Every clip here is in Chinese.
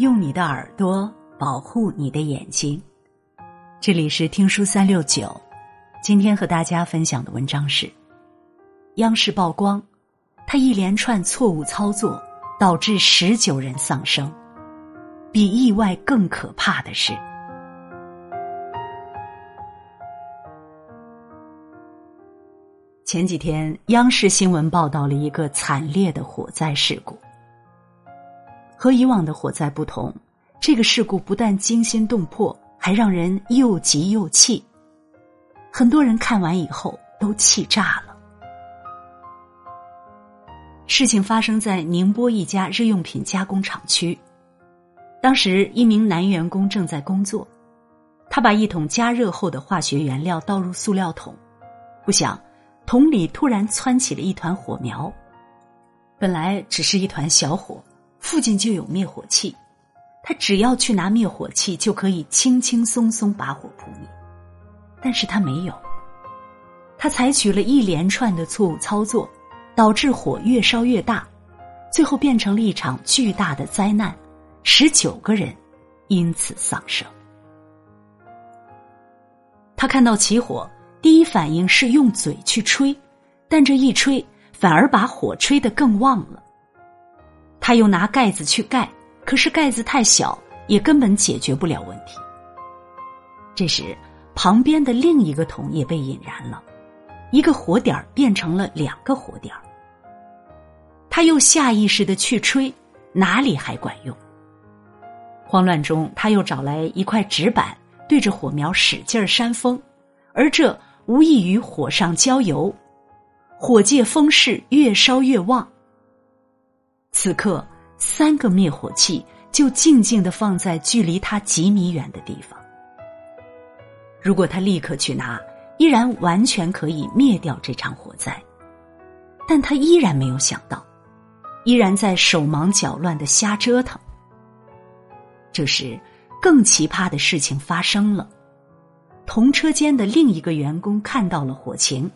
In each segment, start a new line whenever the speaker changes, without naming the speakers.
用你的耳朵保护你的眼睛。这里是听书三六九，今天和大家分享的文章是：央视曝光，他一连串错误操作导致十九人丧生。比意外更可怕的是，前几天央视新闻报道了一个惨烈的火灾事故。和以往的火灾不同，这个事故不但惊心动魄，还让人又急又气。很多人看完以后都气炸了。事情发生在宁波一家日用品加工厂区，当时一名男员工正在工作，他把一桶加热后的化学原料倒入塑料桶，不想桶里突然窜起了一团火苗，本来只是一团小火。附近就有灭火器，他只要去拿灭火器就可以轻轻松松把火扑灭。但是他没有，他采取了一连串的错误操作，导致火越烧越大，最后变成了一场巨大的灾难，十九个人因此丧生。他看到起火，第一反应是用嘴去吹，但这一吹反而把火吹得更旺了。他又拿盖子去盖，可是盖子太小，也根本解决不了问题。这时，旁边的另一个桶也被引燃了，一个火点变成了两个火点他又下意识的去吹，哪里还管用？慌乱中，他又找来一块纸板，对着火苗使劲扇风，而这无异于火上浇油，火借风势越烧越旺。此刻，三个灭火器就静静的放在距离他几米远的地方。如果他立刻去拿，依然完全可以灭掉这场火灾。但他依然没有想到，依然在手忙脚乱的瞎折腾。这时，更奇葩的事情发生了：同车间的另一个员工看到了火情，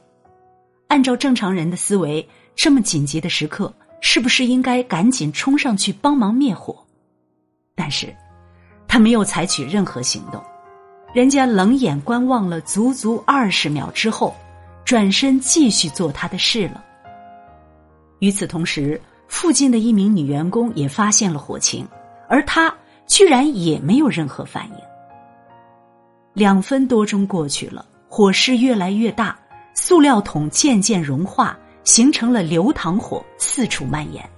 按照正常人的思维，这么紧急的时刻。是不是应该赶紧冲上去帮忙灭火？但是，他没有采取任何行动。人家冷眼观望了足足二十秒之后，转身继续做他的事了。与此同时，附近的一名女员工也发现了火情，而她居然也没有任何反应。两分多钟过去了，火势越来越大，塑料桶渐渐融化。形成了流淌火，四处蔓延。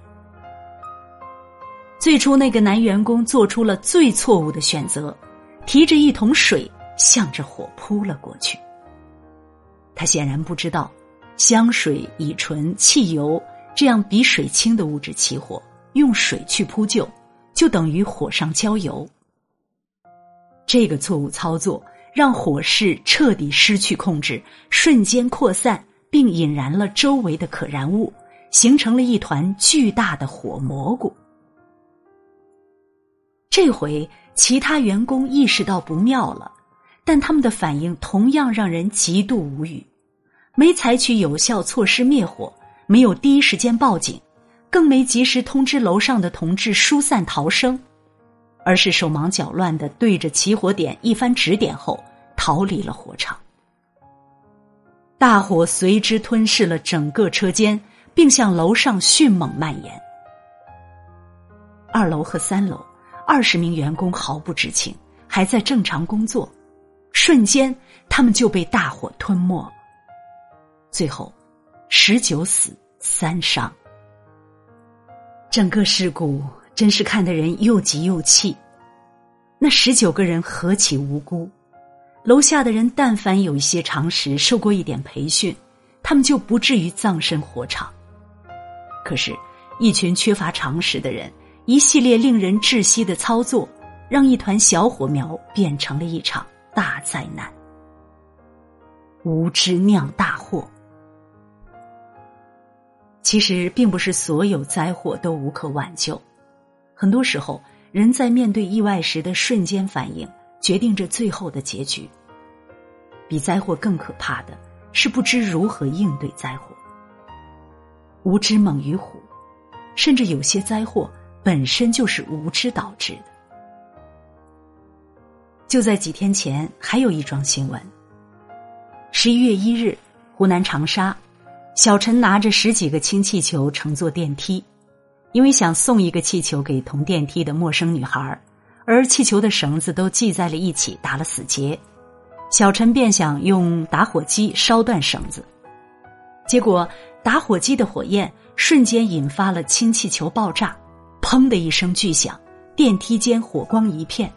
最初，那个男员工做出了最错误的选择，提着一桶水向着火扑了过去。他显然不知道，香水、乙醇、汽油这样比水轻的物质起火，用水去扑救，就等于火上浇油。这个错误操作让火势彻底失去控制，瞬间扩散。并引燃了周围的可燃物，形成了一团巨大的火蘑菇。这回其他员工意识到不妙了，但他们的反应同样让人极度无语：没采取有效措施灭火，没有第一时间报警，更没及时通知楼上的同志疏散逃生，而是手忙脚乱的对着起火点一番指点后逃离了火场。大火随之吞噬了整个车间，并向楼上迅猛蔓延。二楼和三楼二十名员工毫不知情，还在正常工作，瞬间他们就被大火吞没。最后，十九死三伤。整个事故真是看得人又急又气。那十九个人何其无辜！楼下的人，但凡有一些常识，受过一点培训，他们就不至于葬身火场。可是，一群缺乏常识的人，一系列令人窒息的操作，让一团小火苗变成了一场大灾难。无知酿大祸。其实，并不是所有灾祸都无可挽救，很多时候，人在面对意外时的瞬间反应。决定着最后的结局。比灾祸更可怕的是不知如何应对灾祸。无知猛于虎，甚至有些灾祸本身就是无知导致的。就在几天前，还有一桩新闻。十一月一日，湖南长沙，小陈拿着十几个氢气球乘坐电梯，因为想送一个气球给同电梯的陌生女孩，而气球的绳子都系在了一起，打了死结。小陈便想用打火机烧断绳子，结果打火机的火焰瞬间引发了氢气球爆炸，砰的一声巨响，电梯间火光一片。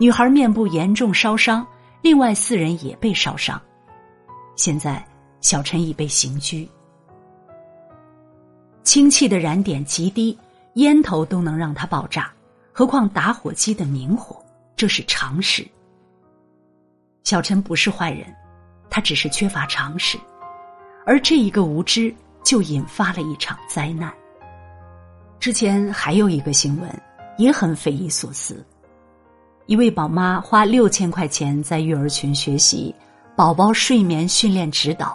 女孩面部严重烧伤，另外四人也被烧伤。现在小陈已被刑拘。氢气的燃点极低，烟头都能让它爆炸，何况打火机的明火？这是常识。小陈不是坏人，他只是缺乏常识，而这一个无知就引发了一场灾难。之前还有一个新闻也很匪夷所思：一位宝妈花六千块钱在育儿群学习宝宝睡眠训练指导，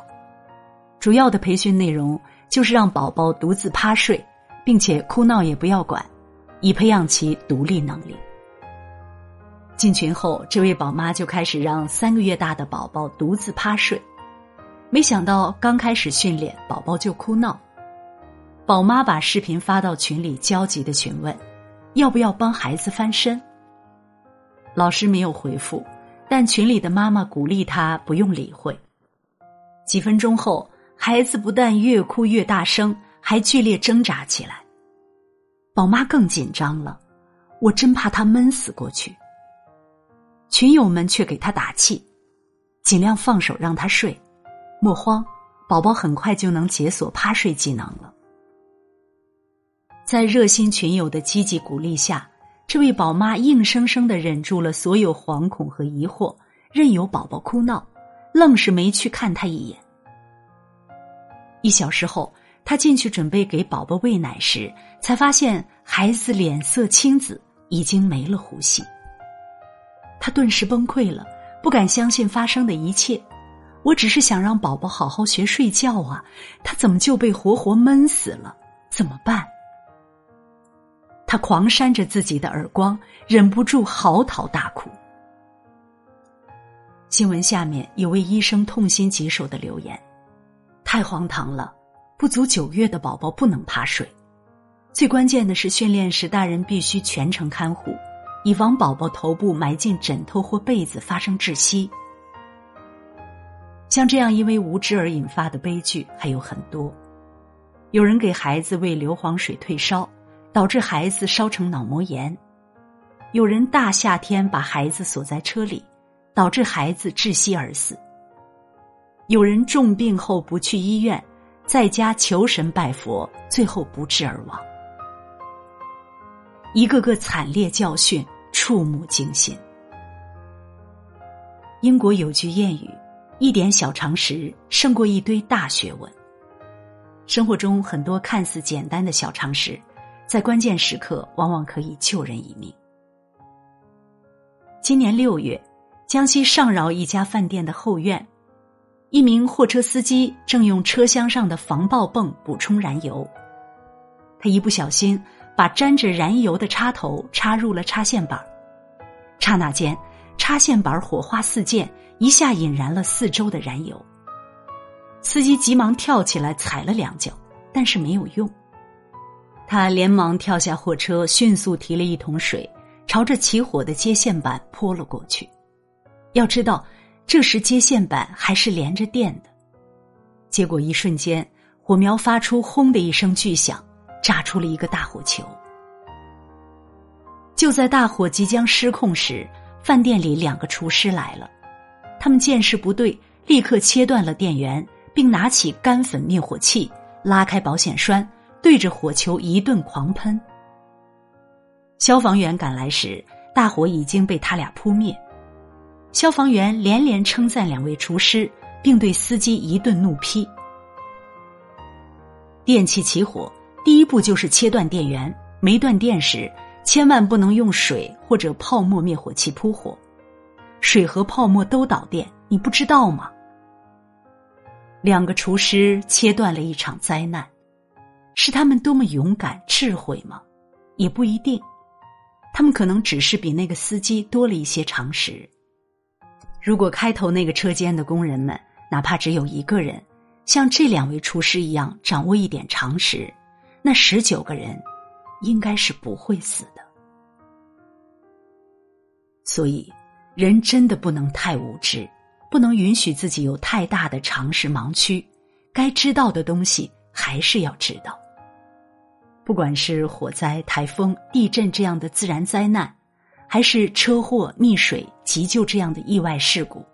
主要的培训内容就是让宝宝独自趴睡，并且哭闹也不要管，以培养其独立能力。进群后，这位宝妈就开始让三个月大的宝宝独自趴睡。没想到刚开始训练，宝宝就哭闹。宝妈把视频发到群里，焦急的询问：“要不要帮孩子翻身？”老师没有回复，但群里的妈妈鼓励他不用理会。几分钟后，孩子不但越哭越大声，还剧烈挣扎起来。宝妈更紧张了，我真怕他闷死过去。群友们却给他打气，尽量放手让他睡，莫慌，宝宝很快就能解锁趴睡技能了。在热心群友的积极鼓励下，这位宝妈硬生生的忍住了所有惶恐和疑惑，任由宝宝哭闹，愣是没去看他一眼。一小时后，他进去准备给宝宝喂奶时，才发现孩子脸色青紫，已经没了呼吸。他顿时崩溃了，不敢相信发生的一切。我只是想让宝宝好好学睡觉啊，他怎么就被活活闷死了？怎么办？他狂扇着自己的耳光，忍不住嚎啕大哭。新闻下面有位医生痛心疾首的留言：“太荒唐了，不足九月的宝宝不能趴睡，最关键的是训练时大人必须全程看护。”以防宝宝头部埋进枕头或被子发生窒息。像这样因为无知而引发的悲剧还有很多。有人给孩子喂硫磺水退烧，导致孩子烧成脑膜炎；有人大夏天把孩子锁在车里，导致孩子窒息而死；有人重病后不去医院，在家求神拜佛，最后不治而亡。一个个惨烈教训。触目惊心。英国有句谚语：“一点小常识胜过一堆大学问。”生活中很多看似简单的小常识，在关键时刻往往可以救人一命。今年六月，江西上饶一家饭店的后院，一名货车司机正用车厢上的防爆泵补充燃油，他一不小心。把沾着燃油的插头插入了插线板，刹那间，插线板火花四溅，一下引燃了四周的燃油。司机急忙跳起来踩了两脚，但是没有用。他连忙跳下货车，迅速提了一桶水，朝着起火的接线板泼了过去。要知道，这时接线板还是连着电的。结果一瞬间，火苗发出“轰”的一声巨响。炸出了一个大火球。就在大火即将失控时，饭店里两个厨师来了，他们见势不对，立刻切断了电源，并拿起干粉灭火器，拉开保险栓，对着火球一顿狂喷。消防员赶来时，大火已经被他俩扑灭。消防员连连称赞两位厨师，并对司机一顿怒批：电器起火。第一步就是切断电源，没断电时，千万不能用水或者泡沫灭火器扑火，水和泡沫都导电，你不知道吗？两个厨师切断了一场灾难，是他们多么勇敢、智慧吗？也不一定，他们可能只是比那个司机多了一些常识。如果开头那个车间的工人们，哪怕只有一个人，像这两位厨师一样掌握一点常识，那十九个人应该是不会死的。所以，人真的不能太无知，不能允许自己有太大的常识盲区。该知道的东西还是要知道。不管是火灾、台风、地震这样的自然灾难，还是车祸、溺水、急救这样的意外事故。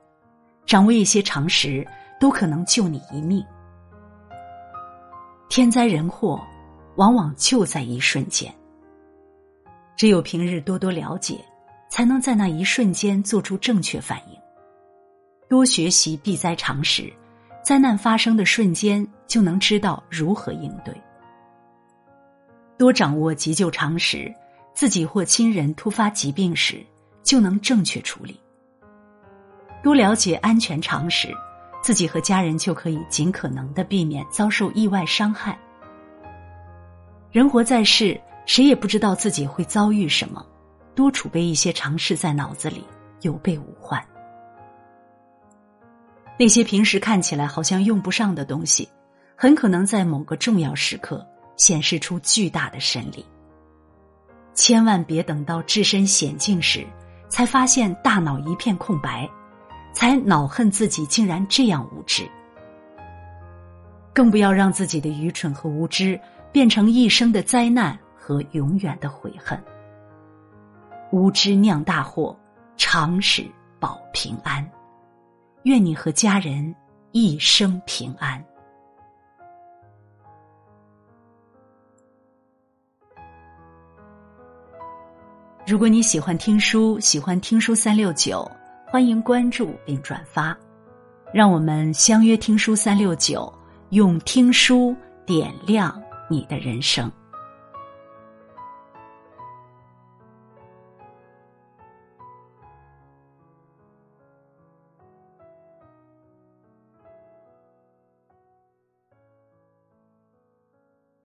掌握一些常识，都可能救你一命。天灾人祸，往往就在一瞬间。只有平日多多了解，才能在那一瞬间做出正确反应。多学习避灾常识，灾难发生的瞬间就能知道如何应对。多掌握急救常识，自己或亲人突发疾病时，就能正确处理。多了解安全常识，自己和家人就可以尽可能的避免遭受意外伤害。人活在世，谁也不知道自己会遭遇什么，多储备一些常识在脑子里，有备无患。那些平时看起来好像用不上的东西，很可能在某个重要时刻显示出巨大的神力。千万别等到置身险境时，才发现大脑一片空白。才恼恨自己竟然这样无知，更不要让自己的愚蠢和无知变成一生的灾难和永远的悔恨。无知酿大祸，常识保平安。愿你和家人一生平安。如果你喜欢听书，喜欢听书三六九。欢迎关注并转发，让我们相约听书三六九，用听书点亮你的人生。